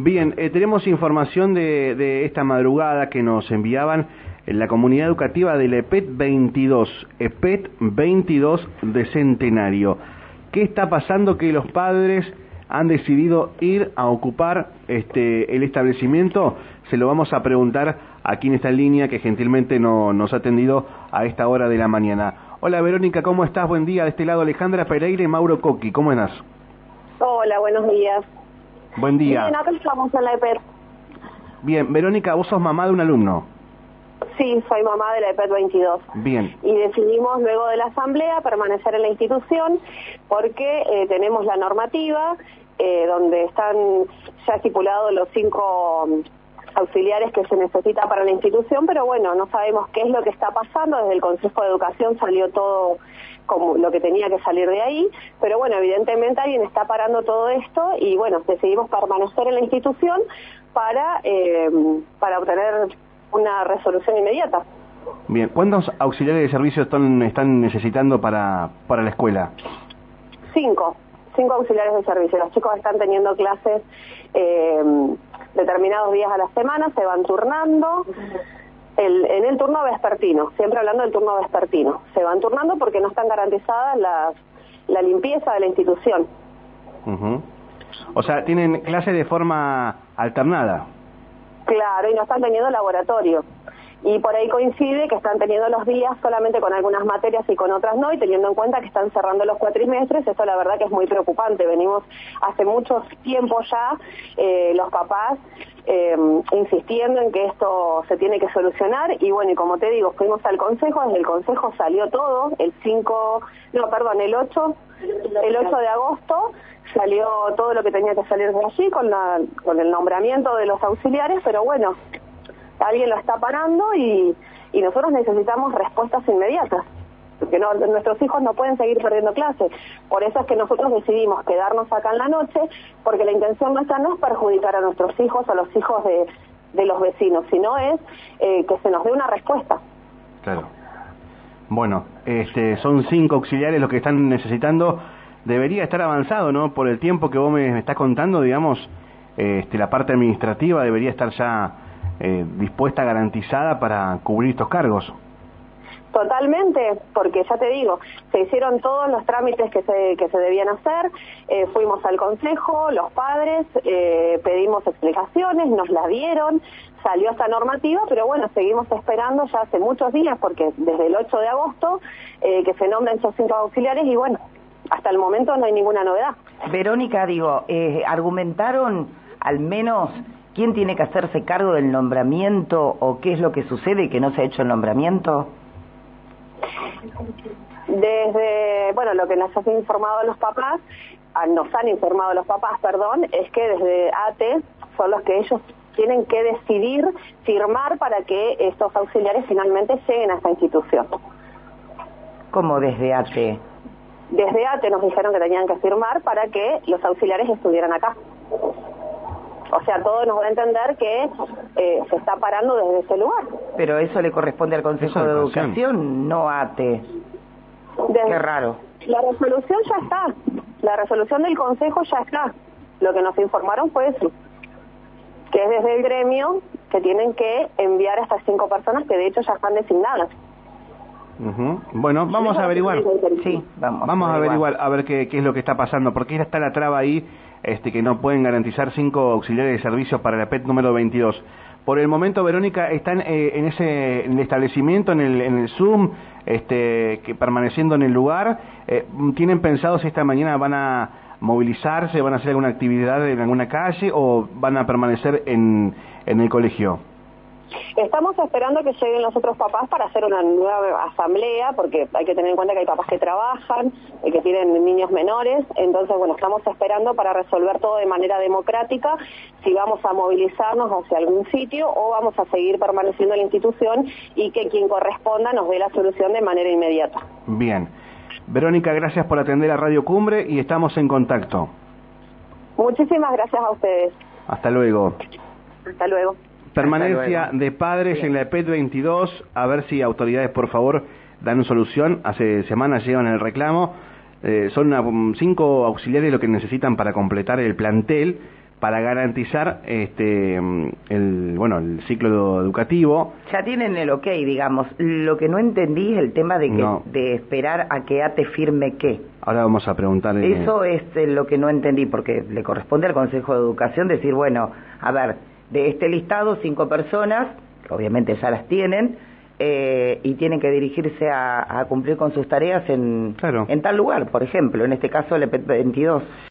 Bien, eh, tenemos información de, de, esta madrugada que nos enviaban en la comunidad educativa del EPET 22, EPET 22 de Centenario. ¿Qué está pasando que los padres han decidido ir a ocupar este, el establecimiento? Se lo vamos a preguntar a quien está en línea que gentilmente no, nos ha atendido a esta hora de la mañana. Hola Verónica, ¿cómo estás? Buen día. De este lado Alejandra Pereira y Mauro Coqui. ¿Cómo estás? Hola, buenos días. Buen día. Bien, acá estamos en la EPET. Bien, Verónica, vos sos mamá de un alumno. Sí, soy mamá de la EPET 22. Bien. Y decidimos luego de la asamblea permanecer en la institución porque eh, tenemos la normativa eh, donde están ya estipulados los cinco auxiliares que se necesita para la institución, pero bueno, no sabemos qué es lo que está pasando. Desde el Consejo de Educación salió todo como lo que tenía que salir de ahí, pero bueno, evidentemente alguien está parando todo esto y bueno, decidimos permanecer en la institución para, eh, para obtener una resolución inmediata. Bien, ¿cuántos auxiliares de servicio están, están necesitando para, para la escuela? Cinco, cinco auxiliares de servicio. Los chicos están teniendo clases eh, determinados días a la semana, se van turnando el, en el turno vespertino, siempre hablando del turno vespertino. Se van turnando porque no están garantizadas las, la limpieza de la institución. Uh O sea, tienen clase de forma alternada. Claro, y no están teniendo laboratorio. Y por ahí coincide que están teniendo los días solamente con algunas materias y con otras no, y teniendo en cuenta que están cerrando los cuatrimestres, eso la verdad que es muy preocupante. Venimos hace mucho tiempo ya eh, los papás eh, insistiendo en que esto se tiene que solucionar y bueno, y como te digo, fuimos al consejo, desde el consejo salió todo, el 5, no, perdón, el 8, el 8 de agosto salió todo lo que tenía que salir de allí con, la, con el nombramiento de los auxiliares, pero bueno, alguien lo está parando y, y nosotros necesitamos respuestas inmediatas porque no, nuestros hijos no pueden seguir perdiendo clases. Por eso es que nosotros decidimos quedarnos acá en la noche, porque la intención nuestra no es perjudicar a nuestros hijos o a los hijos de, de los vecinos, sino es eh, que se nos dé una respuesta. Claro. Bueno, este, son cinco auxiliares los que están necesitando. Debería estar avanzado, ¿no? Por el tiempo que vos me, estás contando, digamos, este, la parte administrativa debería estar ya eh, dispuesta, garantizada para cubrir estos cargos. Totalmente, porque ya te digo, se hicieron todos los trámites que se, que se debían hacer, eh, fuimos al consejo, los padres, eh, pedimos explicaciones, nos las dieron, salió esta normativa, pero bueno, seguimos esperando ya hace muchos días, porque desde el 8 de agosto eh, que se nombren esos cinco auxiliares y bueno, hasta el momento no hay ninguna novedad. Verónica, digo, eh, argumentaron al menos quién tiene que hacerse cargo del nombramiento o qué es lo que sucede que no se ha hecho el nombramiento. Desde, bueno, lo que nos han informado los papás, ah, nos han informado los papás, perdón, es que desde ATE son los que ellos tienen que decidir firmar para que estos auxiliares finalmente lleguen a esta institución. ¿Cómo desde ATE? Desde ATE nos dijeron que tenían que firmar para que los auxiliares estuvieran acá. O sea, todo nos va a entender que eh, se está parando desde ese lugar. Pero eso le corresponde al Consejo de Educación, no a ATE. Qué raro. La resolución ya está. La resolución del Consejo ya está. Lo que nos informaron fue eso. Que es desde el gremio que tienen que enviar a estas cinco personas que de hecho ya están designadas. Bueno, vamos a averiguar. Sí, vamos, vamos a averiguar a ver qué, qué es lo que está pasando, porque ya está la traba ahí este, que no pueden garantizar cinco auxiliares de servicio para la PET número 22. Por el momento, Verónica, están eh, en ese en el establecimiento, en el, en el Zoom, este, que permaneciendo en el lugar. Eh, ¿Tienen pensado si esta mañana van a movilizarse, van a hacer alguna actividad en alguna calle o van a permanecer en, en el colegio? Estamos esperando que lleguen los otros papás para hacer una nueva asamblea, porque hay que tener en cuenta que hay papás que trabajan, y que tienen niños menores, entonces, bueno, estamos esperando para resolver todo de manera democrática, si vamos a movilizarnos hacia algún sitio o vamos a seguir permaneciendo en la institución y que quien corresponda nos dé la solución de manera inmediata. Bien. Verónica, gracias por atender a Radio Cumbre y estamos en contacto. Muchísimas gracias a ustedes. Hasta luego. Hasta luego permanencia de padres en la EPET 22, a ver si autoridades, por favor, dan solución. Hace semanas llevan el reclamo. Eh, son cinco auxiliares lo que necesitan para completar el plantel, para garantizar este el bueno el ciclo educativo. Ya tienen el ok digamos. Lo que no entendí es el tema de que de esperar a que ATE firme qué. Ahora vamos a preguntarle eso es eh, lo que no entendí porque le corresponde al Consejo de Educación decir bueno a ver de este listado cinco personas obviamente ya las tienen eh, y tienen que dirigirse a, a, cumplir con sus tareas en, en tal lugar, por ejemplo, en este caso el EP 22.